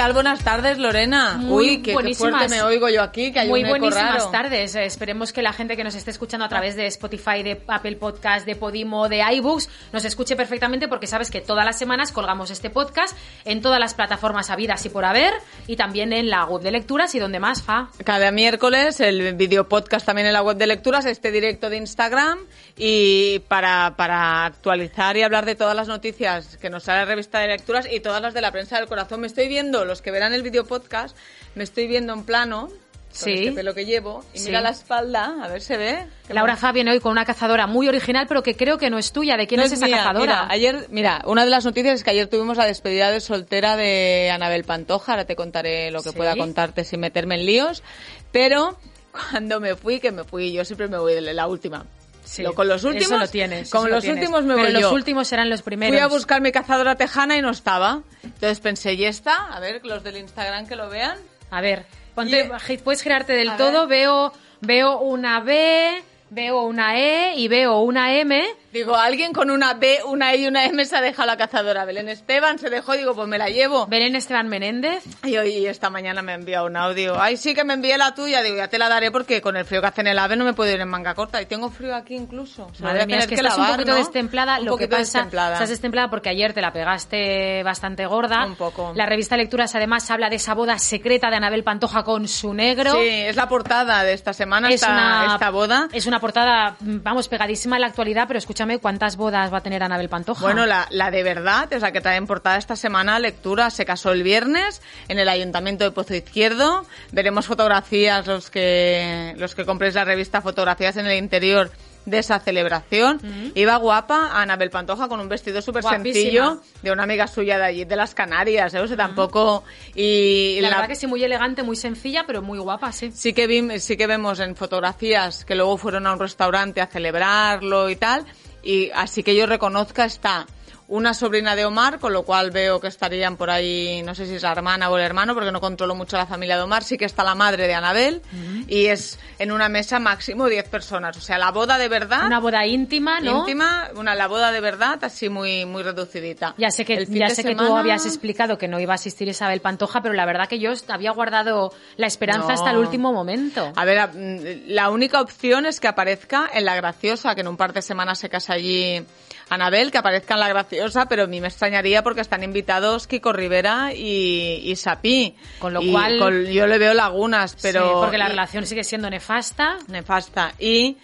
tal? Buenas tardes, Lorena. Muy Uy, qué, qué fuerte me oigo yo aquí, que hay Muy un eco buenísimas raro. tardes. Eh, Esperemos que la gente que nos esté escuchando a través de Spotify, de Apple Podcast, de Podimo, de iBooks, nos escuche perfectamente porque sabes que todas las semanas colgamos este podcast en todas las plataformas habidas y por haber y también en la web de lecturas y donde más, Fa. Cada miércoles el video podcast también en la web de lecturas, este directo de Instagram y para, para actualizar y hablar de todas las noticias que nos sale la revista de lecturas y todas las de la prensa del corazón. Me estoy viendo, los que verán el video podcast, me estoy viendo en plano. Con Sí. este pelo que llevo. Y Sí. mira la espalda, a ver, se ve. Laura mon- Fa viene hoy con una cazadora muy original, pero que creo que no es tuya. ¿De quién No es esa mía, cazadora? Mira, ayer, mira, una de las noticias es que ayer tuvimos la despedida de soltera de Anabel Pantoja. Ahora te contaré lo que Sí. pueda contarte sin meterme en líos. Pero cuando me fui, que me fui, yo siempre me voy de la última. Sí, Lo- con los últimos, eso lo tienes. con eso lo los tienes. últimos me Pero voy los yo. últimos serán los primeros. Fui a buscar mi cazadora tejana y no estaba. Entonces pensé, ¿y esta? A ver, los del Instagram que lo vean. A ver, ponte, Y- puedes girarte del todo. ver. Veo, veo una B, veo una E y veo una M. Digo, alguien con una B, una E y una M se ha dejado la cazadora. Belén Esteban se dejó, digo, pues me la llevo. Belén Esteban Menéndez. Y hoy esta mañana me ha enviado un audio. Ay, sí que me envié la tuya. Digo, ya te la daré porque con el frío que hace en el ave no me puedo ir en manga corta. Y tengo frío aquí incluso. Madre mía, es tener que, estás lavar, un poquito ¿no? destemplada. Un lo que pasa, destemplada. estás destemplada porque ayer te la pegaste bastante gorda. Un poco. La revista Lecturas además habla de esa boda secreta de Anabel Pantoja con su negro. Sí, es la portada de esta semana, Es esta, una, esta boda. Es una portada, vamos, pegadísima en la actualidad, pero escúchame, ¿cuántas bodas va a tener Anabel Pantoja? Bueno, la, la de verdad, es la que trae en portada esta semana, lectura, se casó el viernes en el Ayuntamiento de Pozo Izquierdo. Veremos fotografías, los que, los que compréis la revista, fotografías en el interior de esa celebración. Iba guapa Anabel Pantoja con un vestido súper sencillo de una amiga suya de allí, de las Canarias, ¿eh? O sea, tampoco... Y la, la- verdad que sí, muy elegante, muy sencilla, pero muy guapa, sí. Sí que, vi- sí que vemos en fotografías que luego fueron a un restaurante a celebrarlo y tal. Y así que yo reconozca está una sobrina de Omar, con lo cual veo que estarían por ahí, no sé si es la hermana o el hermano, porque no controlo mucho la familia de Omar. Sí que está la madre de Anabel y es en una mesa máximo 10 personas. O sea, la boda de verdad. Una boda íntima, ¿no? íntima, una la boda de verdad, así muy muy reducidita. Ya sé que, El ya sé que tú habías explicado que no iba a asistir Isabel Pantoja, pero la verdad que yo había guardado la esperanza No. hasta el último momento. A ver, mm, la única opción es que aparezca en La Graciosa, que en un par de semanas se casa allí Anabel, que aparezca en La Graciosa, pero a mí me extrañaría porque están invitados Kiko Rivera y, y Sapí. Con lo Y cual- con- yo le veo lagunas, pero... Sí, porque la y- relación sigue siendo nefasta. Nefasta. Y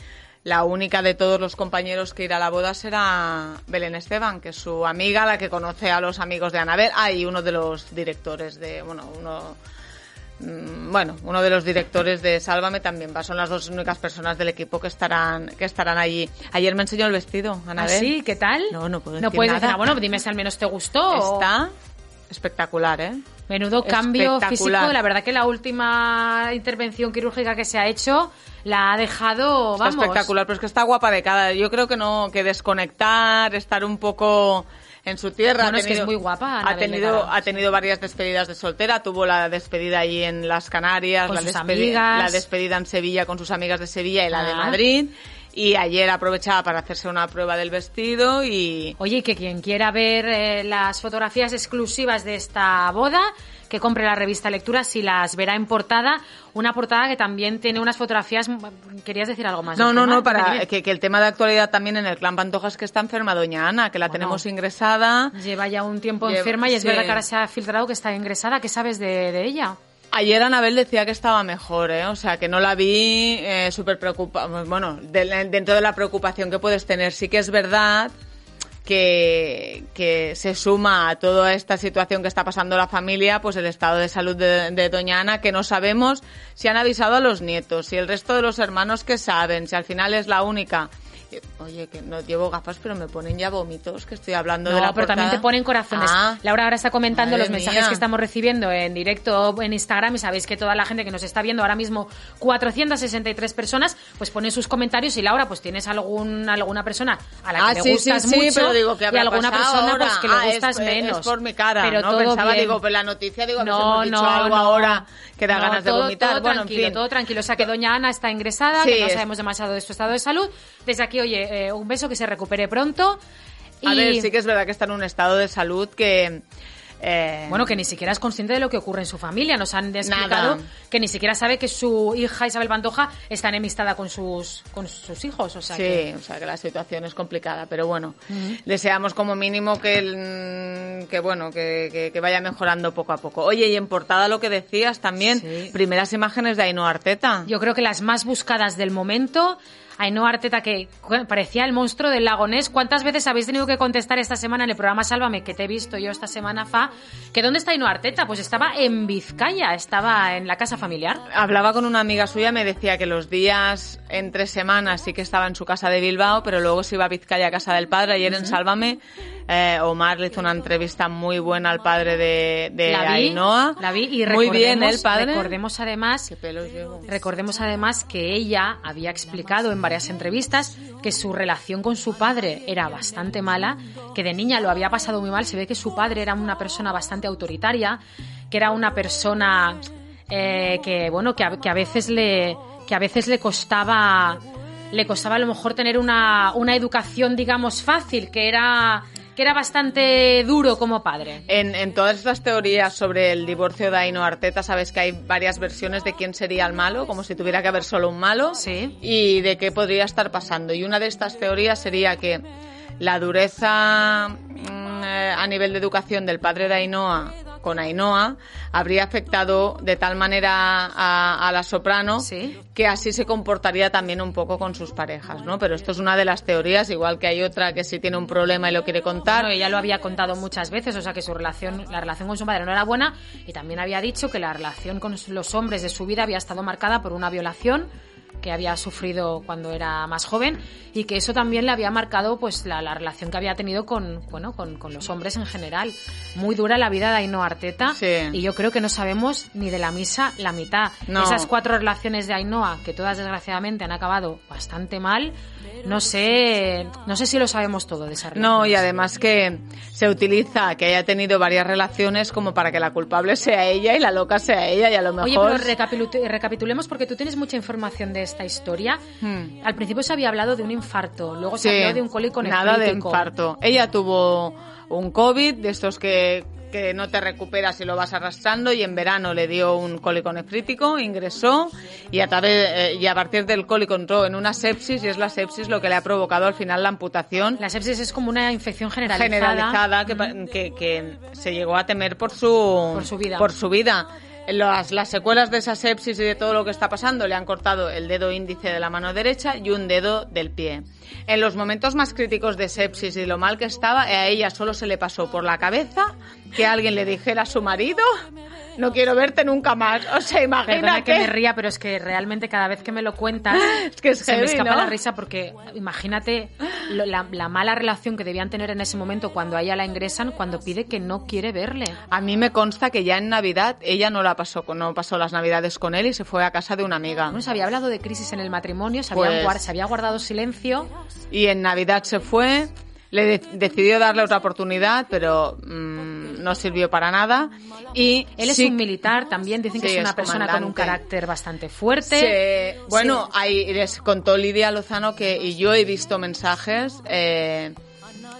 la única de todos los compañeros que irá a la boda será Belén Esteban, que es su amiga, la que conoce a los amigos de Anabel. Ah, y uno de los directores de... Bueno, uno... mm, Bueno, uno de los directores de Sálvame también va. Son las dos únicas personas del equipo que estarán que estarán allí. Ayer me enseñó el vestido, ¿Ah, Anabel. sí? ¿Qué tal? No, no puedo No decir puedes nada. decir, ah, bueno, dime si al menos te gustó. Está espectacular, ¿eh? Menudo cambio físico. La verdad que la última intervención quirúrgica que se ha hecho la ha dejado, Está vamos. espectacular, pero es que está guapa de cada. Yo creo que no, que desconectar, estar un poco en su tierra. Bueno, ha es que es muy guapa, Ha tenido, ha tenido varias despedidas de soltera. Tuvo la despedida ahí en las Canarias, Con la, sus despedi- amigas. la despedida en Sevilla con sus amigas de Sevilla y la de Ah. Madrid. Y ayer aprovechaba para hacerse una prueba del vestido y Oye, que quien quiera ver eh, las fotografías exclusivas de esta boda, que compre la revista Lecturas y las verá en portada. Una portada que también tiene unas fotografías. ¿Querías decir algo más? No, no, tema? no, para que, que el tema de actualidad también en el clan Pantoja es que está enferma doña Ana, que la Bueno. tenemos ingresada. Lleva ya un tiempo Lleva- enferma y es sí. verdad que ahora se ha filtrado que está ingresada. ¿Qué sabes de, de ella? Ayer Anabel decía que estaba mejor, ¿eh? O sea, que no la vi eh, súper preocupada. Bueno, de- dentro de la preocupación que puedes tener, sí que es verdad que, que se suma a toda esta situación que está pasando la familia, pues el estado de salud de, de Doña Ana, que no sabemos si han avisado a los nietos, si el resto de los hermanos que saben, si al final es la única. Oye, que no llevo gafas, pero me ponen ya vómitos, que estoy hablando de No, la pero también te portada. ponen corazones. Ah, Laura ahora está comentando los mensajes mía. que estamos recibiendo en directo en Instagram y sabéis que toda la gente que nos está viendo ahora mismo, 463 personas, pues pone sus comentarios y Laura, pues tienes algún, alguna persona a la que Ah, le sí, gustas sí, sí, mucho pero digo que y alguna persona ahora. pues que le Ah, es- gustas es, menos. por mi cara, pero ¿no? todo Pensaba, bien. digo, pues la noticia, digo, no, hemos dicho no, algo no. ahora que da No, ganas de todo- vomitar. Todo bueno, tranquilo, en fin. todo tranquilo. O sea, que doña Ana está ingresada, Sí, que no es- sabemos demasiado de su estado de salud. Desde aquí, oye, eh, un beso, que se recupere pronto. A ver, sí que es verdad que está en un estado de salud que Eh, Bueno, que ni siquiera es consciente de lo que ocurre en su familia. Nos han explicado Nada. que ni siquiera sabe que su hija Isabel Pantoja está enemistada con sus, con sus hijos. O sea sí, que- o sea que la situación es complicada, pero bueno, deseamos como mínimo que, el- que bueno, que, que- que vaya mejorando poco a poco. Oye, y en portada lo que decías también, Sí. primeras imágenes de Ainhoa Arteta. Yo creo que las más buscadas del momento. Ainhoa Arteta, que parecía el monstruo del lago Ness. ¿Cuántas veces habéis tenido que contestar esta semana en el programa Sálvame, que te he visto yo esta semana, Fa? que dónde está Ainhoa Arteta? Pues estaba en Vizcaya, estaba en la casa familiar. Hablaba con una amiga suya, me decía que los días entre semanas sí que estaba en su casa de Bilbao, pero luego se iba a Vizcaya a casa del padre. Ayer en Sálvame, eh, Omar le hizo una entrevista muy buena al padre de, de la vi, Ainhoa. la vi y muy bien recordemos- el padre. Recordemos además. Recordemos además que ella había explicado en varias entrevistas que su relación con su padre era bastante mala, que de niña lo había pasado muy mal. Se ve que su padre era una persona bastante autoritaria, que era una persona eh, que bueno que a, que a veces le que a veces le costaba le costaba a lo mejor tener una, una educación digamos fácil, que era que era bastante duro como padre. En, en todas estas teorías sobre el divorcio de Ainhoa Arteta, sabes que hay varias versiones de quién sería el malo, como si tuviera que haber solo un malo, Sí. y de qué podría estar pasando. Y una de estas teorías sería que la dureza mm, eh, a nivel de educación del padre de Ainhoa con Ainhoa habría afectado de tal manera a, a la soprano Sí. que así se comportaría también un poco con sus parejas, ¿no? Pero esto es una de las teorías, igual que hay otra que si tiene un problema y lo quiere contar. Bueno, ella lo había contado muchas veces, o sea que su relación, la relación con su madre no era buena y también había dicho que la relación con los hombres de su vida había estado marcada por una violación que había sufrido cuando era más joven y que eso también le había marcado pues la, la relación que había tenido con bueno con, con los hombres en general muy dura la vida de Ainhoa Arteta Sí. y yo creo que no sabemos ni de la misa la mitad No. esas cuatro relaciones de Ainhoa que todas desgraciadamente han acabado bastante mal no sé no sé si lo sabemos todo de esa relación No, y además que se utiliza que haya tenido varias relaciones como para que la culpable sea ella y la loca sea ella y a lo mejor... Oye, pero recapitulemos porque tú tienes mucha información de esta historia. Hmm. Al principio se había hablado de un infarto, luego se Sí, habló de un cólico Nada de nefrítico. infarto. Ella tuvo un COVID, de estos que, que no te recuperas y lo vas arrastrando, y en verano le dio un cólico nefrítico, ingresó, y a, través, eh, y a partir del cólico entró en una sepsis, y es la sepsis lo que le ha provocado al final la amputación La sepsis es como una infección generalizada. generalizada que, que, que se llegó a temer por su, Por su vida. por su vida. Las, las secuelas de esa sepsis y de todo lo que está pasando le han cortado el dedo índice de la mano derecha y un dedo del pie. En los momentos más críticos de sepsis y lo mal que estaba, a ella solo se le pasó por la cabeza que alguien le dijera a su marido, no quiero verte nunca más. O sea, Perdona imagínate. que me ría, pero es que realmente cada vez que me lo cuentas Es que es se me heavy, escapa ¿no? la risa porque imagínate lo- la, la mala relación que debían tener en ese momento cuando a ella la ingresan, cuando pide que no quiere verle. A mí me consta que ya en Navidad ella no la pasó, no pasó las Navidades con él y se fue a casa de una amiga. Bueno, se había hablado de crisis en el matrimonio, se, Pues- guar- se había guardado silencio. Y en Navidad se fue, le de- decidió darle otra oportunidad, pero mm, no sirvió para nada. Y Él es sí- un militar, también dicen que Sí, es una es persona con un carácter bastante fuerte. se- bueno, ahí les contó Lidia Lozano que, y yo he visto mensajes eh,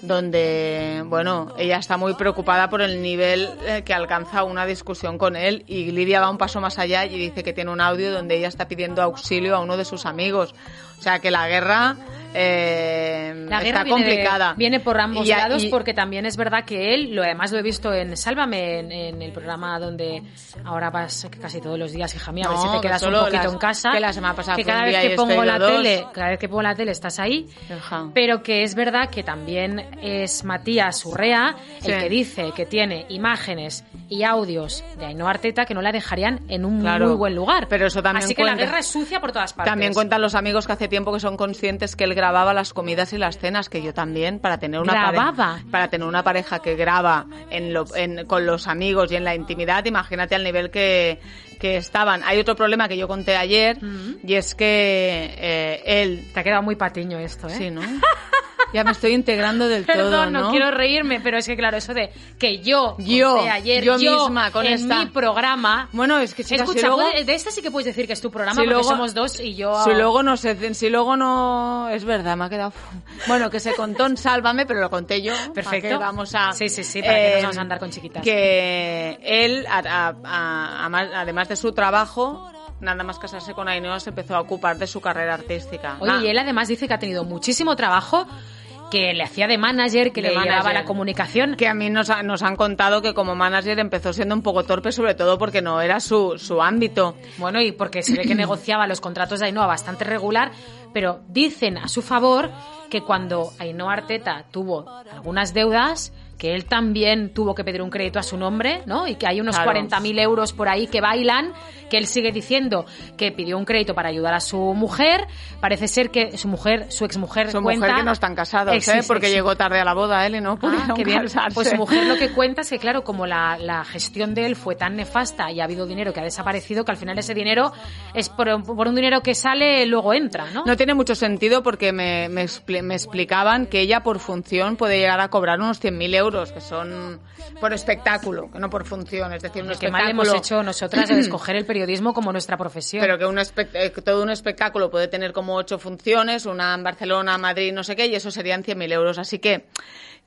donde, bueno, ella está muy preocupada por el nivel eh, que alcanza una discusión con él y Lidia va un paso más allá y dice que tiene un audio donde ella está pidiendo auxilio a uno de sus amigos. O sea que la guerra, eh, La guerra está viene, de- complicada. viene por ambos Y lados y- porque también es verdad que él, lo además lo he visto en Sálvame, en, en el programa donde ahora vas casi todos los días, hija mía, a ver si te que quedas un poquito las- en casa. que la semana pasada que cada vez que este pongo la dos. tele, cada vez que pongo la tele estás ahí. Ajá. Pero que es verdad que también es Matías Urrea el que dice que tiene imágenes y audios de Ainhoa Arteta que no la dejarían en un Claro. muy buen lugar. Pero eso también Así que la guerra es sucia por todas partes. También cuentan los amigos que hace tiempo que son conscientes que él grababa las comidas y las cenas, que yo también, para tener una ¿Grababa? pareja, para tener una pareja que graba en lo- en- con los amigos y en la intimidad, imagínate al nivel que, que estaban. Hay otro problema que yo conté ayer y es que eh, él Te ha quedado muy patiño esto, ¿eh? Sí, ¿no? Ya me estoy integrando del todo, Perdón, ¿no? no quiero reírme, pero es que claro, eso de que yo, Yo, conté ayer, yo misma, con en esta- mi programa. Bueno, es que chicas, Escucha, si luego, de esta sí que puedes decir que es tu programa si porque luego- somos dos y yo. si luego no se, si luego no es verdad, me ha quedado. Bueno, que se contó en Sálvame, pero lo conté yo. ¿para Perfecto. qué Vamos a. Sí, sí, sí, para que no nos eh, vamos a andar con chiquitas. Que él, a- a- a- a más- además de su trabajo, nada más casarse con Ainhoa, se empezó a ocupar de su carrera artística. Oye, Ah, y él además dice que ha tenido muchísimo trabajo, que le hacía de manager, que De le llevaba manager. la comunicación. que a mí nos, ha- nos han contado que como manager empezó siendo un poco torpe, sobre todo porque no era su, su ámbito. Bueno, y porque se ve que negociaba los contratos de Ainhoa bastante regular, pero dicen a su favor que cuando Ainhoa Arteta tuvo algunas deudas, que él también tuvo que pedir un crédito a su nombre, ¿no? Y que hay unos Claro. 40.000 euros por ahí que bailan, que él sigue diciendo que pidió un crédito para ayudar a su mujer. Parece ser que su mujer, su exmujer, Su cuenta... mujer que no están casados, ¿eh? ex- porque llegó tarde a la boda él y no Ah, pudieron qué bien. casarse. Pues su mujer lo que cuenta es que, claro, como la, la gestión de él fue tan nefasta y ha habido dinero que ha desaparecido, que al final ese dinero es por, por un dinero que sale, luego entra, ¿no? No tiene mucho sentido porque me, me, me explicaban que ella por función puede llegar a cobrar unos 100.000 euros, que son por espectáculo, que no por función. Es decir, un Oye, qué mal hemos hecho nosotras de escoger el periodismo como nuestra profesión. Pero que un eh, que todo un espectáculo puede tener como ocho funciones, una en Barcelona, Madrid, no sé qué, y eso serían 100.000 euros. Así que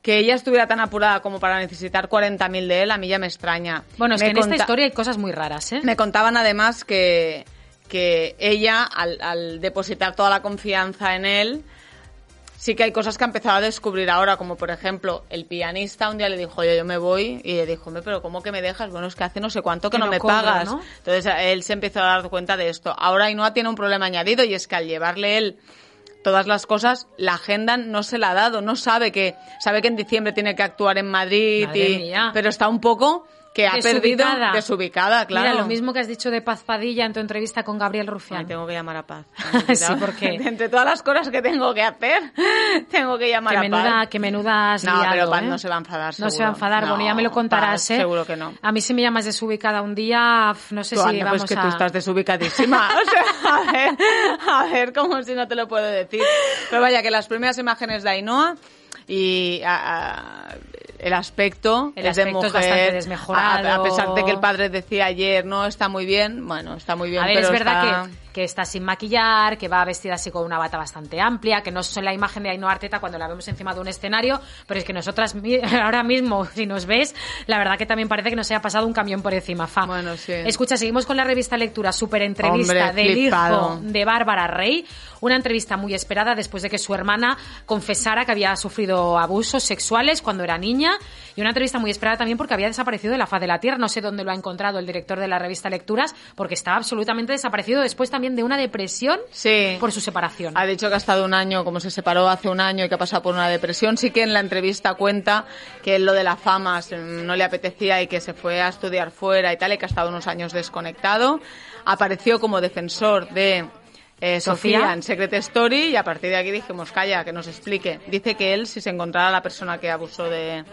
que ella estuviera tan apurada como para necesitar 40.000 de él, a mí ya me extraña. bueno, es Me que en esta historia hay cosas muy raras, ¿eh? Me contaban además que, que ella, al, al depositar toda la confianza en él, sí que hay cosas que ha empezado a descubrir ahora, como por ejemplo, el pianista un día le dijo, oye, yo me voy, y le dijo, "Hombre, pero ¿cómo que me dejas? Bueno, es que hace no sé cuánto que, Que no, no me pagas. ¿no? Entonces él se empezó a dar cuenta de esto. Ahora Ainhoa tiene un problema añadido y es que al llevarle él todas las cosas, la agenda no se la ha dado, no sabe que, sabe que en diciembre tiene que actuar en Madrid, y- pero está un poco que ha perdido Desubicada. claro. Mira, lo mismo que has dicho de Paz Padilla en tu entrevista con Gabriel Ay, Rufián. tengo que llamar a Paz. Sí, porque- Entre todas las cosas que tengo que hacer, tengo que llamar Que a menuda, Paz. que menuda has No, liado, pero Paz ¿eh? no se va a enfadar, No se va a enfadar, bueno, ya me lo contarás, Paz, ¿eh? seguro que no. A mí si me llamas desubicada un día, no sé Tú, si anda, vamos pues que a... tú estás desubicadísima. O sea, a ver, a ver, como si no te lo puedo decir. Pero vaya, que las primeras imágenes de Ainhoa y a- a- el aspecto El es de aspecto es mujer. bastante desmejorado. A, a pesar de que el padre decía ayer, no, está muy bien. Bueno, está muy bien, A ver, pero es verdad está- que, que está sin maquillar, que va vestida así con una bata bastante amplia, que no es la imagen de Ainhoa Arteta cuando la vemos encima de un escenario, pero es que nosotras ahora mismo, si nos ves, la verdad que también parece que nos haya pasado un camión por encima, fa. Bueno, sí. Escucha, seguimos con la revista Lectura, super entrevista Hombre, del flipado. hijo de Bárbara Rey, una entrevista muy esperada después de que su hermana confesara que había sufrido abusos sexuales cuando era niña y una entrevista muy esperada también porque había desaparecido de la faz de la tierra, no sé dónde lo ha encontrado el director de la revista Lecturas, porque estaba absolutamente desaparecido después también de una depresión Sí. por su separación. Ha dicho que ha estado un año, como se separó hace un año y que ha pasado por una depresión. Sí que en la entrevista cuenta que lo de la fama no le apetecía y que se fue a estudiar fuera y tal, y que ha estado unos años desconectado. Apareció como defensor de eh, Sofía. Sofía. en Secret Story y a partir de aquí dijimos, calla, que nos explique. Dice que él, si se encontrara la persona que abusó de,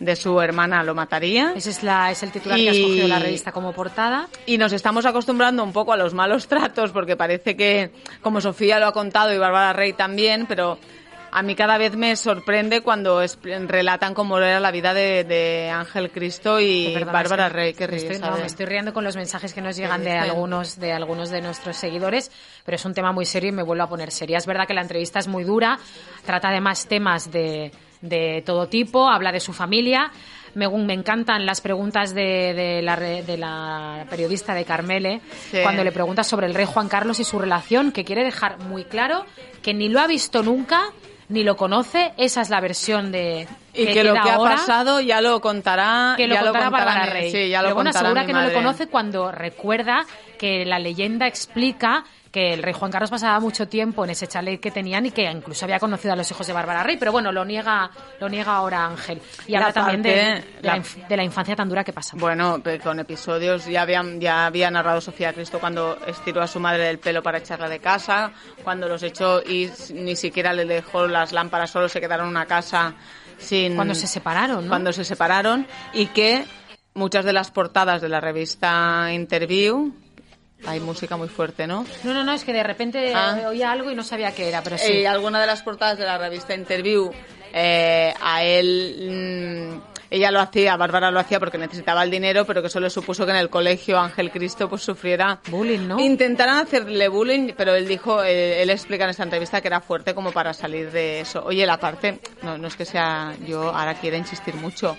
de su hermana, lo mataría. Ese es, la, es el titular que ha Y- escogido la revista como portada. Y nos estamos acostumbrando un poco a los malos tratos porque parece que, como Sofía lo ha contado y Bárbara Rey también, pero a mí cada vez me sorprende cuando es- relatan cómo era la vida de, de Ángel Cristo y Perdona, Bárbara es que Rey. Qué me estoy, no, ver. me estoy riendo con los mensajes que nos llegan de algunos, de algunos de nuestros seguidores, pero es un tema muy serio y me vuelvo a poner seria. Es verdad que la entrevista es muy dura, trata además temas de, de todo tipo, habla de su familia. Me, me encantan las preguntas de, de la, de la periodista de Carmele, Sí. cuando le pregunta sobre el rey Juan Carlos y su relación, que quiere dejar muy claro que ni lo ha visto nunca, ni lo conoce. Esa es la versión de Y que, lo queda que ha ahora pasado ya lo contará. que lo ya contará Bárbara mi- Rey. Sí, ya lo Pero bueno, contará asegura que no lo conoce cuando recuerda que la leyenda explica que el rey Juan Carlos pasaba mucho tiempo en ese chalet que tenían y que incluso había conocido a los hijos de Bárbara Rey, pero bueno, lo niega, lo niega ahora Ángel. Y La habla también de, la, de infancia tan dura que pasa. Bueno, con episodios ya habían ya había narrado Sofía Cristo cuando estiró a su madre del pelo para echarla de casa, cuando los echó y ni siquiera le dejó las lámparas, solo se quedaron en una casa sin Cuando se separaron, ¿no? cuando se separaron y que muchas de las portadas de la revista Interview Hay música muy fuerte, ¿no? No, no, no, es que de repente Ah. oía algo y no sabía qué era, pero sí. Eh, alguna de las portadas de la revista Interview, eh, a él, mm, ella lo hacía, Bárbara lo hacía porque necesitaba el dinero, pero que eso le supuso que en el colegio Ángel Cristo pues sufriera Bullying, ¿no? Intentaron hacerle bullying, pero él dijo, eh, él explica en esta entrevista que era fuerte como para salir de eso. Oye, la parte, no, no es que sea, yo ahora quiero insistir mucho,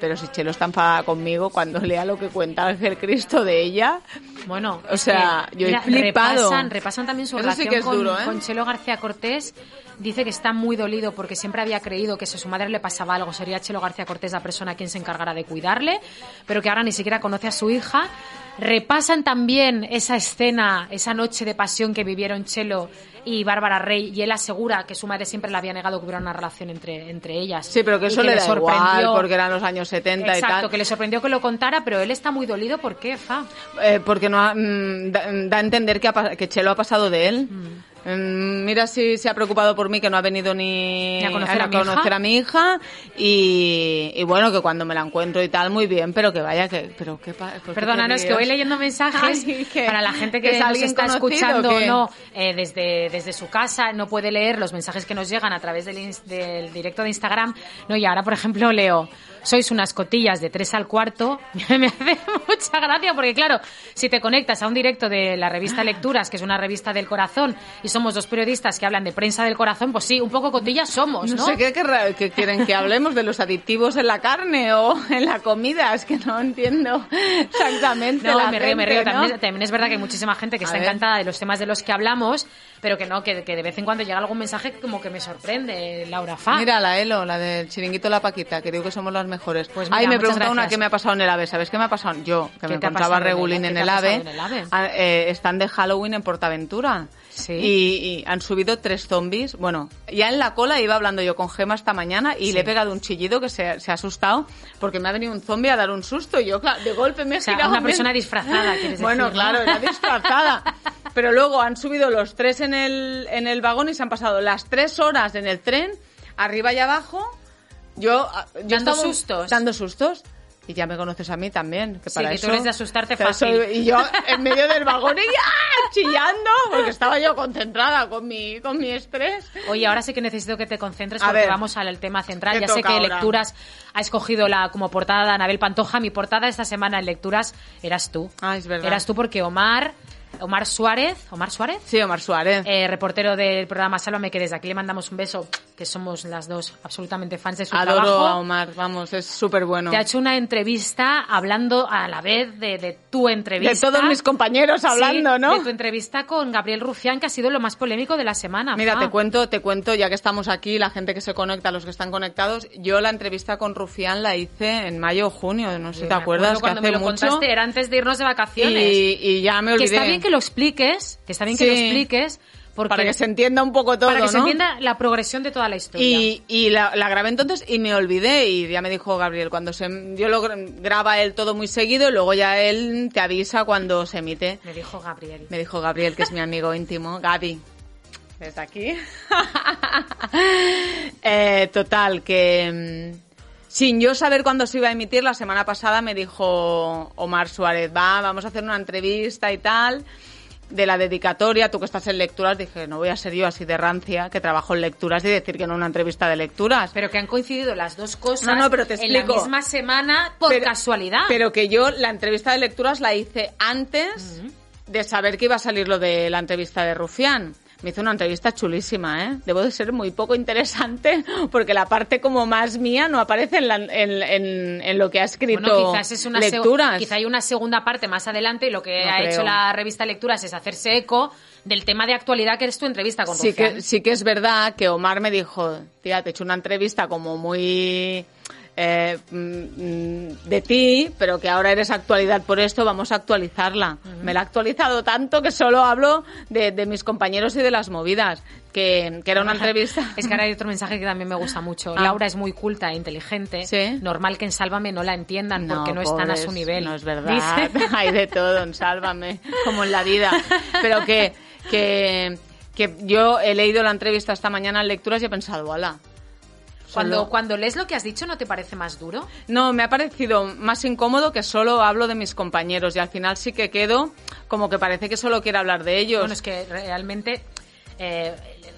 pero si Chelo está enfadada conmigo cuando lea lo que cuenta Ángel Cristo de ella, Bueno, O sea, he flipado. Repasan, repasan también su Eso sí relación que es con, duro, ¿eh? con Chelo García Cortés. Dice que está muy dolido porque siempre había creído que si a su madre le pasaba algo sería Chelo García Cortés la persona quien se encargara de cuidarle, pero que ahora ni siquiera conoce a su hija. Repasan también esa escena, esa noche de pasión que vivieron Chelo y Bárbara Rey y él asegura que su madre siempre le había negado que hubiera una relación entre, entre ellas. sí, pero que Y eso le da sorprendió- porque eran los años 70 y Exacto, tal. que le sorprendió que lo contara, pero él está muy dolido. ¿Por qué, Fa? Eh, porque no ha- mm, da, da a entender que, ha que Chelo ha pasado de él. Mm, Mira si se ha preocupado por mí, que no ha venido ni, Ni a conocer a mi hija. conocer a mi hija. Y, y bueno, que cuando me la encuentro y tal, muy bien, pero que vaya, que. Pero qué pa- ¿por qué Perdona, te no, es que voy leyendo mensajes para la gente ¿Que que nos está escuchando o qué? no eh, desde, desde su casa, no puede leer los mensajes que nos llegan a través del, del directo de Instagram. No, y ahora, por ejemplo, leo, sois unas cotillas de tres al cuarto. Me hace mucha gracia porque, claro, si te conectas a un directo de la revista Lecturas, que es una revista del corazón, y somos dos periodistas que hablan de prensa del corazón, pues sí, un poco cotillas somos, ¿no? No sé qué, querrá- qué quieren que hablemos de los aditivos en la carne o en la comida, es que no entiendo exactamente. No, la me río, me río. También, también es verdad que hay muchísima gente que A está ver. encantada de los temas de los que hablamos, pero que no, que, que de vez en cuando llega algún mensaje que como que me sorprende, Laura Fa. Mira, la Elo, la del chiringuito La Paquita, que digo que somos las mejores. Pues mira, Ay, me pregunta una qué me ha pasado en el AVE. ¿Sabes qué me ha pasado? Yo, que ¿Qué me encontraba regulín en el AVE. pasado en el AVE? Ah, eh, están de Halloween en Portaventura. Sí. Y, y han subido tres zombies. Bueno, ya en la cola iba hablando yo con Gema esta mañana y Sí. le he pegado un chillido que se, se ha asustado porque me ha venido un zombie a dar un susto y yo, de golpe me he O sea, girado. una me- persona disfrazada, quieres Bueno, decir, ¿no? claro, era disfrazada. Pero luego han subido los tres en el, en el vagón y se han pasado las tres horas en el tren, arriba y abajo. Yo, yo Dando estaba- sustos. Dando sustos. Y ya me conoces a mí también. Que Sí, para que tú eso- eres de asustarte fácil. y yo en medio del vagón y ¡ah! chillando, porque estaba yo concentrada con mi, con mi estrés. Oye, ahora sí que necesito que te concentres A porque ver. vamos al tema central. ¿Qué Ya sé que ahora? Lecturas ha escogido la como portada de Anabel Pantoja. Mi portada esta semana en Lecturas eras tú. Ah, es verdad. Eras tú porque Omar, Omar Suárez, Omar Suárez, Sí, Omar Suárez. eh, reportero del programa Sálvame, que desde aquí le mandamos un beso, que somos las dos absolutamente fans de su Adoro trabajo. a Omar, vamos, es súper bueno. Te ha hecho una entrevista hablando a la vez de, de tu De entrevista. todos mis compañeros hablando, Sí, ¿no? De tu entrevista con Gabriel Rufián, que ha sido lo más polémico de la semana. Mira, te cuento, te cuento, ya que estamos aquí, la gente que se conecta, los que están conectados, yo la entrevista con Rufián la hice en mayo o junio, no sé si te acuerdas, que cuando hace me lo mucho. contaste, era antes de irnos de vacaciones. Y, y ya me olvidé. Que lo expliques, que está bien que lo expliques, porque Para que se entienda un poco todo, para que se entienda la progresión de toda la historia. Y, y la, la grabé entonces y me olvidé y ya me dijo Gabriel, cuando se, yo lo gra- graba él todo muy seguido y luego ya él te avisa cuando se emite. Me dijo Gabriel. Me dijo Gabriel, que es mi amigo íntimo, Gaby. Desde aquí. Eh, total, que mm, sin yo saber cuándo se iba a emitir, la semana pasada me dijo Omar Suárez, va, vamos a hacer una entrevista y tal, de la dedicatoria, tú que estás en lecturas, dije, no voy a ser yo así de rancia, que trabajo en lecturas y decir que no una entrevista de lecturas. Pero que han coincidido las dos cosas No, no, pero te en la misma semana por Pero- casualidad. Pero que yo la entrevista de lecturas la hice antes de saber que iba a salir lo de la entrevista de Rufián. Me hizo una entrevista chulísima, ¿eh? Debo de ser muy poco interesante porque la parte como más mía no aparece en, la- en- en- en lo que ha escrito Bueno, quizás es una lecturas. quizá hay una segunda parte más adelante y lo que No ha creo. hecho la revista Lecturas es hacerse eco del tema de actualidad que es tu entrevista con sí Rufián. que, sí que es verdad que Omar me dijo, tía, te he hecho una entrevista como muy eh, mm, mm, de ti, pero que ahora eres actualidad por esto, vamos a actualizarla. Me la ha actualizado tanto que solo hablo de, de mis compañeros y de las movidas, que, que era una entrevista. Es que ahora hay otro mensaje que también me gusta mucho. Ah. Laura es muy culta e inteligente. Sí. Normal que en Sálvame no la entiendan porque no están a su nivel. No es verdad. Dice. Hay de todo en Sálvame, como en la vida. Pero que, que, que yo he leído la entrevista esta mañana en lecturas y he pensado, ala. Cuando, Solo- cuando lees lo que has dicho, ¿no te parece más duro? No, me ha parecido más incómodo que solo hablo de mis compañeros y al final sí que quedo como que parece que solo quiero hablar de ellos. Bueno, es que realmente, eh,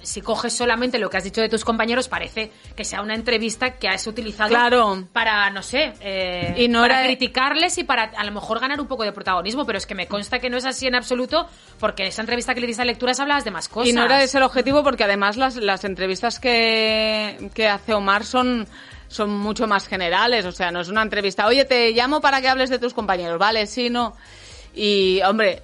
si coges solamente lo que has dicho de tus compañeros, parece que sea una entrevista que has utilizado Claro. para, no sé, eh, Y no para era- criticarles y para a lo mejor ganar un poco de protagonismo, pero es que me consta que no es así en absoluto, porque esa entrevista que le diste a lecturas hablabas de más cosas. Y no era ese el objetivo porque además las, las entrevistas que, que hace Omar son, son mucho más generales. O sea, no es una entrevista, oye, te llamo para que hables de tus compañeros, ¿vale? Sí, no. Y, hombre,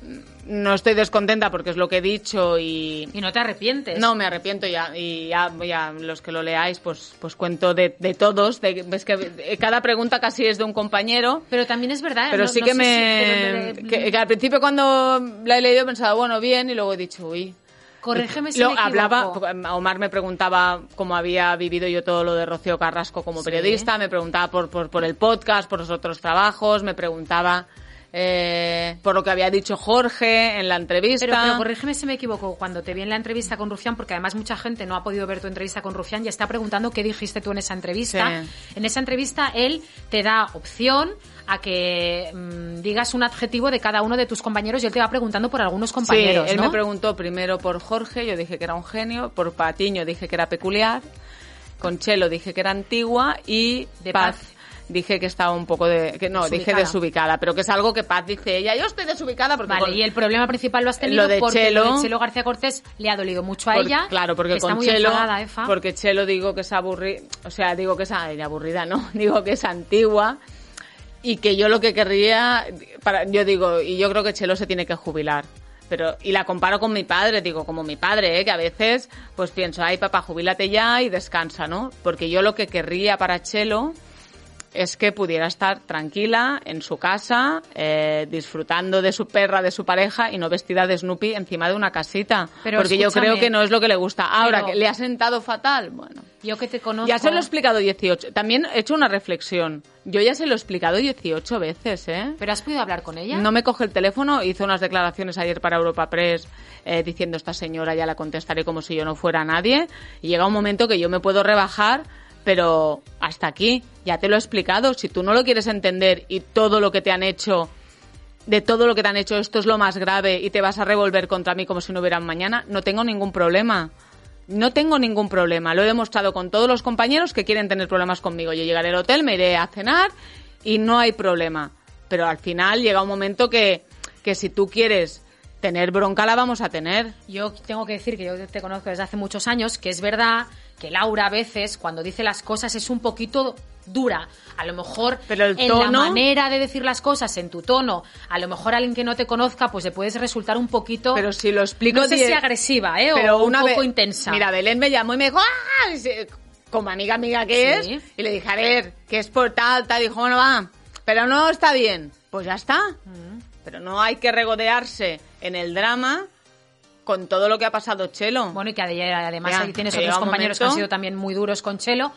no estoy descontenta porque es lo que he dicho y... Y no te arrepientes. No, me arrepiento ya. Y ya, ya los que lo leáis, pues, pues cuento de, de todos. De, ves que cada pregunta casi es de un compañero. Pero también es verdad. Pero no- sí no que me... si- pero- que, que al principio cuando la he leído he pensado, bueno, bien, y luego he dicho, uy... Corrígeme si Lo- me hablaba, Omar me preguntaba cómo había vivido yo todo lo de Rocío Carrasco como Sí. periodista, me preguntaba por, por, por el podcast, por los otros trabajos, me preguntaba eh, por lo que había dicho Jorge en la entrevista. Pero, pero corrígeme si me equivoco, cuando te vi en la entrevista con Rufián, porque además mucha gente no ha podido ver tu entrevista con Rufián y está preguntando qué dijiste tú en esa entrevista. Sí. En esa entrevista él te da opción a que mm, digas un adjetivo de cada uno de tus compañeros y él te va preguntando por algunos compañeros, sí, él ¿no? me preguntó primero por Jorge, yo dije que era un genio, por Patiño dije que era peculiar, con Chelo dije que era antigua y De Paz, Paz. Dije que estaba un poco de... que no, dije Desubicada. pero que es algo que Paz dice ella, yo estoy desubicada porque... Vale, con- y el problema principal lo has tenido Lo de porque Chelo- lo de Chelo García Cortés le ha dolido mucho a Por- ella. Claro, porque con muy Chelo, Efa. porque Chelo digo que es aburrida, o sea, digo que es ay, aburrida, no, digo que es antigua y que yo lo que querría, para, yo digo, y yo creo que Chelo se tiene que jubilar. Pero, y la comparo con mi padre, digo, como mi padre, ¿eh? que a veces pues pienso, ay papá, jubílate ya y descansa, ¿no? Porque yo lo que querría para Chelo es que pudiera estar tranquila en su casa, eh, disfrutando de su perra, de su pareja y no vestida de Snoopy encima de una casita. Pero porque yo creo que no es lo que le gusta. Ahora, Pero- que le ha sentado fatal, bueno. Yo que te conozco... Ya se lo he explicado 18. También he hecho una reflexión. Yo ya se lo he explicado 18 veces, ¿eh? ¿Pero has podido hablar con ella? No me coge el teléfono, hizo unas declaraciones ayer para Europa Press eh, diciendo esta señora ya la contestaré como si yo no fuera nadie. Y llega un momento que yo me puedo rebajar, pero hasta aquí, ya te lo he explicado. Si tú no lo quieres entender y todo lo que te han hecho, de todo lo que te han hecho, esto es lo más grave y te vas a revolver contra mí como si no hubiera mañana, no tengo ningún problema. No tengo ningún problema. Lo he demostrado con todos los compañeros que quieren tener problemas conmigo. Yo llegaré al hotel, me iré a cenar y no hay problema. Pero al final llega un momento que, que si tú quieres tener bronca la vamos a tener. Yo tengo que decir que yo te conozco desde hace muchos años, que es verdad que Laura a veces cuando dice las cosas es un poquito dura. A lo mejor Pero el en la manera de decir las cosas, en tu tono, a lo mejor a alguien que no te conozca, pues le puedes resultar un poquito... Pero si lo explico... no sé si agresiva, ¿eh? pero o un una poco ve- intensa. Mira, Belén me llamó y me dijo, ¡ah! Se- Como amiga amiga que Sí. es. Y le dije, a ver, que es por tal, tal. Dijo, bueno, va. Pero no está bien. Pues ya está. Mm. Pero no hay que regodearse en el drama con todo lo que ha pasado Chelo. Bueno, y que ade- además ahí tienes otros compañeros que han sido también muy duros con Chelo,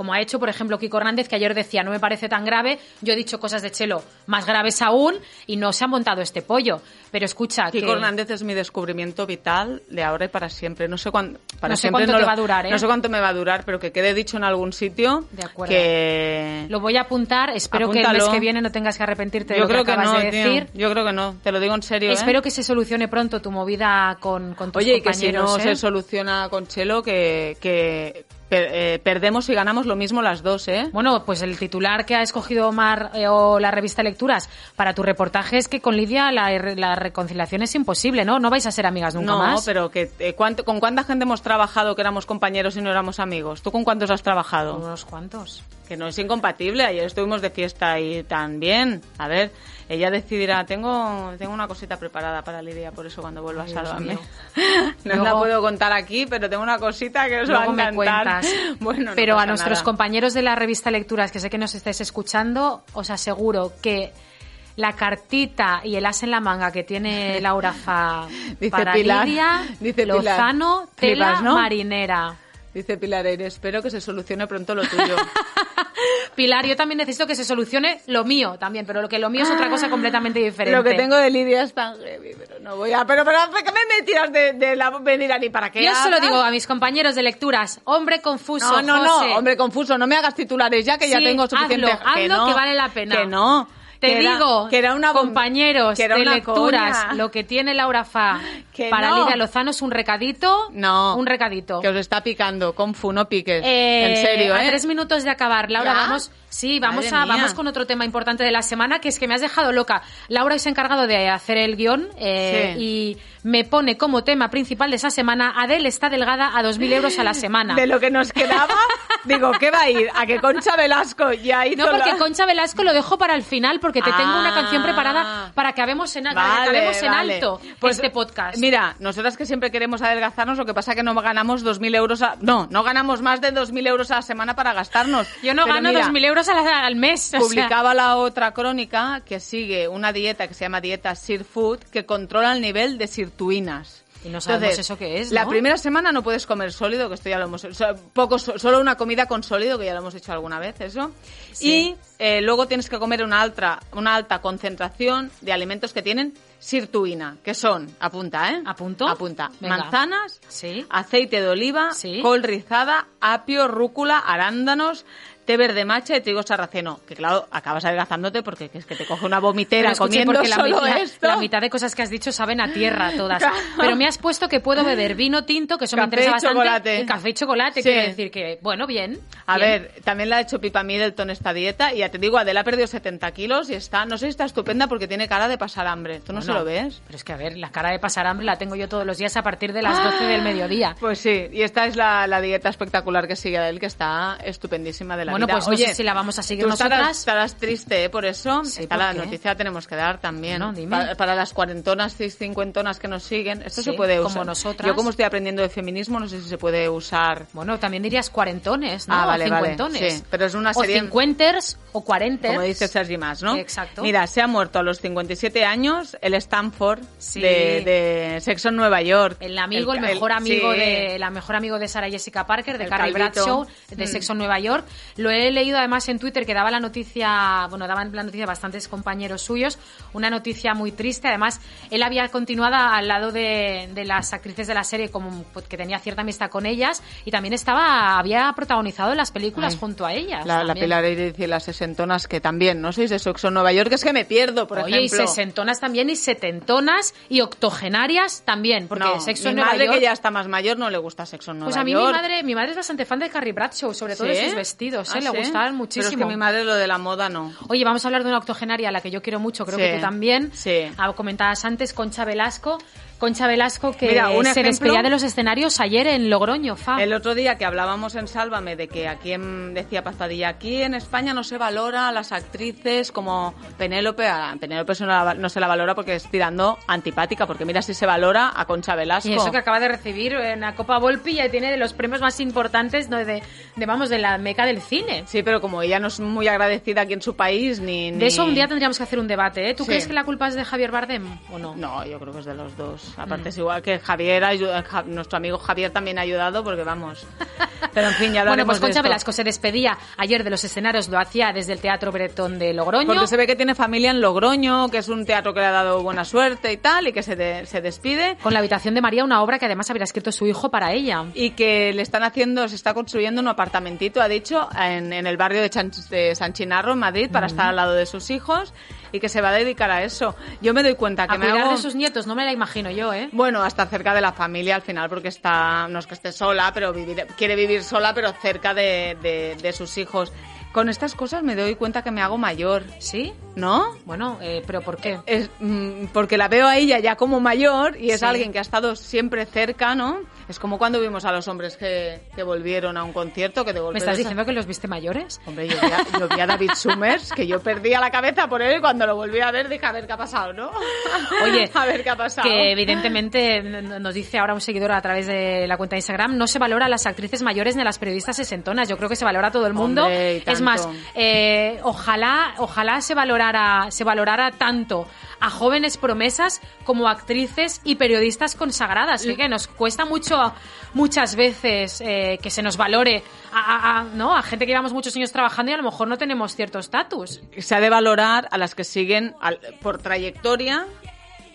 como ha hecho, por ejemplo, Kiko Hernández, que ayer decía, no me parece tan grave, yo he dicho cosas de Chelo más graves aún, y no se ha montado este pollo. Pero escucha, Kiko que... Hernández es mi descubrimiento vital de ahora y para siempre. No sé, cuán- para No sé siempre cuánto te lo- va a durar, ¿eh? No sé cuánto me va a durar, pero que quede dicho en algún sitio De acuerdo. que... Lo voy a apuntar, espero que el mes que viene no tengas que arrepentirte de Yo lo creo que que acabas no, de tío. decir. Yo creo que no. Te lo digo en serio, ¿eh? Espero que se solucione pronto tu movida con, con tus Oye, y que si compañeros. no ¿eh? se soluciona con Chelo, que, que per- eh, perdemos y ganamos lo mismo las dos, ¿eh? Bueno, pues el titular que ha escogido Omar eh, o la revista Lecturas para tu reportaje es que con Lidia la, la reconciliación es imposible, ¿no? No vais a ser amigas nunca no, más. pero que eh, ¿cuánto- ¿con cuánta gente hemos trabajado que éramos compañeros y no éramos amigos? ¿Tú con cuántos has trabajado? Unos cuantos. Que no es incompatible. Ayer estuvimos de fiesta y también. A ver, ella decidirá. Tengo, tengo una cosita preparada para Lidia, por eso cuando vuelva Ay, a Sálvame. no Luego- la puedo contar aquí, pero tengo una cosita que os va a me encantar. cuentas. Bueno, no Pero a nuestros nada. compañeros de la revista Lecturas, que sé que nos estáis escuchando, os aseguro que la cartita y el as en la manga que tiene Laura Fa Dice para Pilar, Lidia, dice Pilar. Lozano, tela Flipas, ¿no? marinera. Dice Pilar Eire, espero que se solucione pronto lo tuyo. Pilar, yo también necesito que se solucione lo mío también, pero lo que lo mío es otra cosa completamente diferente. Lo que tengo de Lidia es tan heavy, pero no voy a... Pero, pero ¿qué me tiras de, de la venir a ni para qué? Yo solo digo a mis compañeros de lecturas, hombre confuso, No, no, José. no, hombre confuso, no me hagas titulares ya que ya tengo suficiente. hazlo, que hazlo, no, que vale la pena. Que no. Te que era- digo, que era una bom- compañeros que era de una lecturas, coña. lo que tiene Laura Fa Que para no. Lidia Lozano es un recadito. No. Un recadito. Que os está picando, con fu, no piques. Eh, en serio, a ¿eh? tres minutos de acabar, Laura, ¿Ya? vamos, sí, vamos Madre a, mía. vamos con otro tema importante de la semana, que es que me has dejado loca. Laura hoy se ha encargado de hacer el guion eh, Sí. y me pone como tema principal de esa semana, Adele está delgada a 2.000 euros a la semana. De lo que nos quedaba, digo, ¿qué va a ir? A que Concha Velasco ya hizo No, porque la- Concha Velasco lo dejo para el final, porque te tengo una Ah. canción preparada para que acabemos en, Vale, acabemos en vale. alto Pues, este podcast. Mira, nosotras que siempre queremos adelgazarnos, lo que pasa que no ganamos 2.000 euros a... No, no ganamos más de 2.000 euros a la semana para gastarnos. Yo no Pero gano mira, 2.000 euros al, al mes. o sea. Publicaba la otra crónica que sigue una dieta que se llama dieta Sir Food que controla el nivel de sirtuinas. Y no sabemos eso qué es, La primera semana no puedes comer sólido, que esto ya lo hemos so- poco so- solo una comida con sólido, que ya lo hemos hecho alguna vez, eso. Sí. Y eh, luego tienes que comer una alta, una alta concentración de alimentos que tienen sirtuina, que son, apunta, ¿eh? ¿Apunto? Apunta. Venga. Manzanas, Sí. aceite de oliva, Sí. col rizada, apio, rúcula, arándanos, té verde macha y trigo sarraceno. Que claro, acabas adelgazándote porque que es que te coge una vomitera comiendo porque la, solo la- esto. la mitad de cosas que has dicho saben a tierra todas. Claro. Pero me has puesto que puedo beber vino tinto, que eso me Café interesa y bastante. chocolate. Café y chocolate, Sí. quiero decir que, bueno, bien. A bien. ver, también la ha hecho Pipa Middleton esta dieta y ya te digo, Adela ha perdido 70 kilos y está, no sé si está estupenda porque tiene cara de pasar hambre. ¿Tú no se lo ves? Pero es que, a ver, la cara de pasar hambre la tengo yo todos los días a partir de las 12 del mediodía. Pues sí, y esta es la, la dieta espectacular que sigue Adel, que está estupendísima de la Bueno, vida. pues no Oye, sé si la vamos a seguir tú nosotras. estarás triste, ¿eh? Por eso. Sí, Esta ¿por la qué? noticia la tenemos que dar también. Bueno, dime. Para, para las cuarentonas y cincuentonas que nos siguen, esto Sí, se puede como usar. nosotras. Yo como estoy aprendiendo de feminismo, no sé si se puede usar... Bueno, también dirías cuarentones, ¿no? Ah, O vale, vale, cincuentones. sí, pero es una O serie- cincuenters o cuarenters. Como dice Sergi Más, ¿no? Exacto. Mira, se ha muerto a los 57 años el Stanford Sí. de, de Sexo en Nueva York. El amigo, el, mejor amigo de la mejor amigo de Sarah Jessica Parker, de Carrie. Bradshaw, de Mm. Sexo en Nueva York. Lo he leído además en Twitter que daba la noticia, bueno, daban la noticia bastantes compañeros suyos, una noticia muy triste. Además, él había continuado al lado de, de las actrices de la serie como pues, que tenía cierta amistad con ellas y también estaba había protagonizado las películas Ay, junto a ellas. La, la. Pilar Eire y las sesentonas que también, ¿no sois de Sexo en Nueva York? Es que me pierdo, por Oye, ejemplo. y sesentonas también, y setentonas, y octogenarias también, porque no, Sexo mi en Nueva madre York... que ya está más mayor no le gusta Sexo en Nueva Pues a mí York. mi madre, mi madre es bastante fan de Carrie Bradshaw, sobre todo de sus vestidos, ¿Ah, ¿eh? le sí? gustaban muchísimo. Pero es que mi madre lo de la moda no. Oye, vamos a hablar de una octogenaria a la que yo quiero mucho, creo Sí, que tú también. sí. Ah, Comentabas antes, Concha Velasco. Concha Velasco que Mira, un se despedía de los escenarios ayer en Logroño, Fa. El otro día que hablábamos en Sálvame de que aquí en, decía Paz Padilla, aquí en España no se valora a las actrices como Penélope, a Penélope no, se la valora porque es tirando antipática, porque mira si se valora a Concha Velasco. Y eso que acaba de recibir en la Copa Volpi ya tiene de los premios más importantes ¿no? de, de, vamos, de la meca del cine. Sí, pero como ella no es muy agradecida aquí en su país, ni... De ni- eso un día tendríamos que hacer un debate, ¿eh? ¿Tú Sí. crees que la culpa es de Javier Bardem o no? No, yo creo que es de los dos. Aparte Mm. es igual que Javier, Ja- nuestro amigo Javier también ha ayudado, porque vamos... Pero en fin, ya Bueno, pues de Concha esto. Velasco se despedía ayer de los escenarios, lo hacía desde el Teatro Bretón de Logroño. Porque se ve que tiene familia en Logroño, que es un teatro que le ha dado buena suerte y tal, y que se, de- se despide. Con la habitación de María, una obra que además habría escrito su hijo para ella. Y que le están haciendo, se está construyendo un apartamentito, ha dicho, en, en el barrio de, Chan- de San Chinarro, en Madrid, para estar al lado de sus hijos, y que se va a dedicar a eso. Yo me doy cuenta que A me cuidar hago... de sus nietos, no me la imagino yo, ¿eh? Bueno, hasta cerca de la familia al final, porque está, no es que esté sola, pero vivir, quiere vivir sola, pero cerca de, de- de sus hijos. Con estas cosas me doy cuenta que me hago mayor, ¿Sí? ¿no? Bueno, eh, ¿pero por qué? Es, mm, porque la veo a ella ya como mayor y es Sí. alguien que ha estado siempre cerca, ¿no? Es como cuando vimos a los hombres que, que volvieron a un concierto, que golpe ¿Me estás a- diciendo que los viste mayores? Hombre, yo vi, a, yo vi a David Summers, que yo perdía la cabeza por él y cuando lo volví a ver dije, a ver qué ha pasado, ¿no? Oye, a ver qué ha pasado. Que evidentemente nos dice ahora un seguidor a través de la cuenta de Instagram, no se valora a las actrices mayores ni a las periodistas sesentonas. Yo creo que se valora a todo el mundo. Hombre, y es más, eh, ojalá, ojalá se valorara, se valorara tanto a jóvenes promesas como actrices y periodistas consagradas. ¿eh? Que nos cuesta mucho, muchas veces, eh, que se nos valore a, a, ¿no? a gente que llevamos muchos años trabajando y a lo mejor no tenemos cierto estatus. Se ha de valorar a las que siguen al- por trayectoria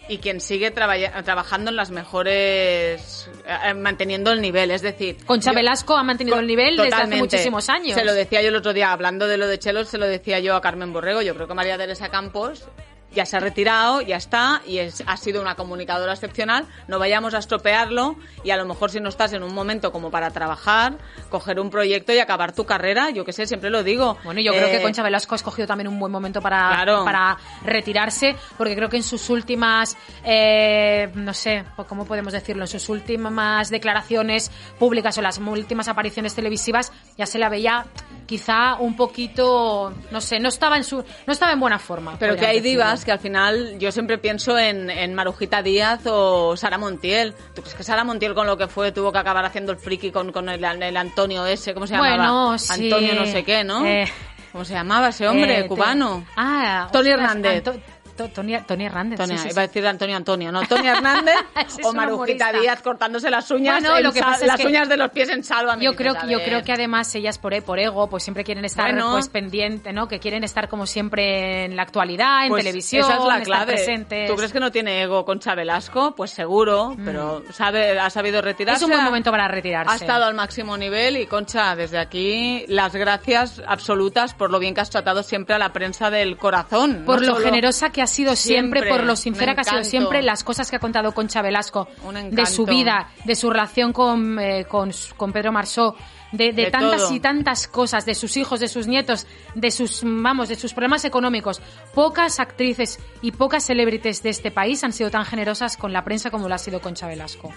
y quien sigue traballa- trabajando en las mejores, eh, manteniendo el nivel. Es decir, Concha yo- Velasco ha mantenido el nivel desde hace muchísimos años. Se lo decía yo el otro día, hablando de lo de Chelo, se lo decía yo a Carmen Borrego. Yo creo que María Teresa Campos ya se ha retirado, ya está, y es, ha sido una comunicadora excepcional. No vayamos a estropearlo y a lo mejor si no estás en un momento como para trabajar, coger un proyecto y acabar tu carrera, yo que sé, siempre lo digo. Bueno, yo creo Eh, que Concha Velasco ha escogido también un buen momento para, Claro. para retirarse, porque creo que en sus últimas, eh, no sé, ¿cómo podemos decirlo? En sus últimas declaraciones públicas o las últimas apariciones televisivas ya se la veía quizá un poquito, no sé, no estaba en su, no estaba en buena forma. Pero que hay decirlo. divas que al final yo siempre pienso en, en Marujita Díaz o Sara Montiel. ¿Tú crees que Sara Montiel con lo que fue tuvo que acabar haciendo el friki con, con el, el Antonio ese? ¿Cómo se llamaba? Bueno, sí. Antonio no sé qué, ¿no? Eh, ¿Cómo se llamaba ese hombre? Eh, cubano. Ah, Tony ostras, Hernández. Anto- Tony, Tony Hernández. Tony, sí, sí, iba a decir Antonio Antonio, no, Tony Hernández o Marujita. Díaz cortándose las uñas, Bueno, en lo que pasa es las que uñas de los pies en salva. Yo creo, que- yo creo que además ellas por, e- por ego pues siempre quieren estar Bueno. pues pendiente, ¿no? Que quieren estar como siempre en la actualidad, en televisión, Pues Esa es la estar clave. presentes. ¿Tú crees que no tiene ego Concha Velasco? Pues seguro, pero sabe, ha sabido retirarse. Mm. es un buen momento para retirarse. Ha estado al máximo nivel y Concha, desde aquí, las gracias absolutas por lo bien que has tratado siempre a la prensa del corazón. por no lo solo- generosa que ha sido siempre, Siempre, por lo sincera que ha sido siempre, las cosas que ha contado Concha Velasco, de su vida, de su relación con, eh, con, Pedro Marsó, de, de De tantas todo. y tantas cosas, de sus hijos, de sus nietos, de sus, vamos, de sus problemas económicos. Pocas actrices y pocas celebrities de este país han sido tan generosas con la prensa como lo ha sido Concha Velasco.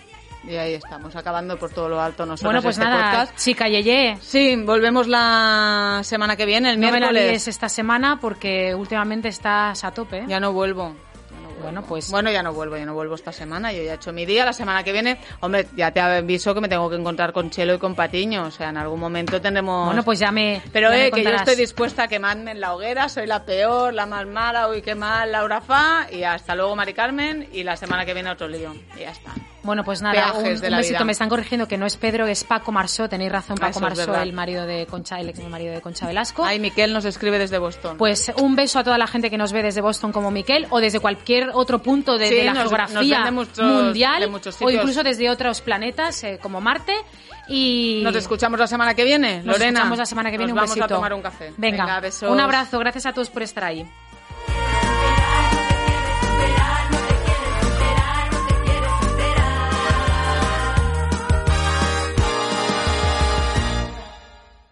Y ahí estamos, acabando por todo lo alto nosotros Bueno, pues este nada, podcast. chica Yeye, Sí, volvemos la semana que viene, el no me miércoles. líes esta semana porque últimamente estás a tope. ¿eh? Ya no vuelvo. Bueno, pues- Bueno, ya no vuelvo, ya no vuelvo esta semana. Yo ya he hecho mi día. La semana que viene, hombre, ya te aviso que me tengo que encontrar con Chelo y con Patiño. O sea, en algún momento tendremos. Bueno, pues ya me. Pero ya me eh, que yo estoy dispuesta a quemarme en la hoguera, soy la peor, la más mala, uy, qué mal, Laura Fa, y hasta luego Mari Carmen, y la semana que viene otro lío. Y ya está. Bueno, pues nada, un, besito. Me están corrigiendo que no es Pedro, es Paco Marsó. Tenéis razón, Paco Marsó, el marido de Concha, el ex marido de Concha Velasco. Ay, Miquel nos escribe desde Boston. Pues un beso a toda la gente que nos ve desde Boston como Miquel o desde cualquier otro punto de, Sí, de la nos- nos geografía muchos- mundial o incluso desde otros planetas eh, como Marte. Y Nos escuchamos la semana que viene, nos Lorena. escuchamos la semana que viene. Nos un vamos besito. a tomar un café. Venga, besos. un abrazo. Gracias a todos por estar ahí.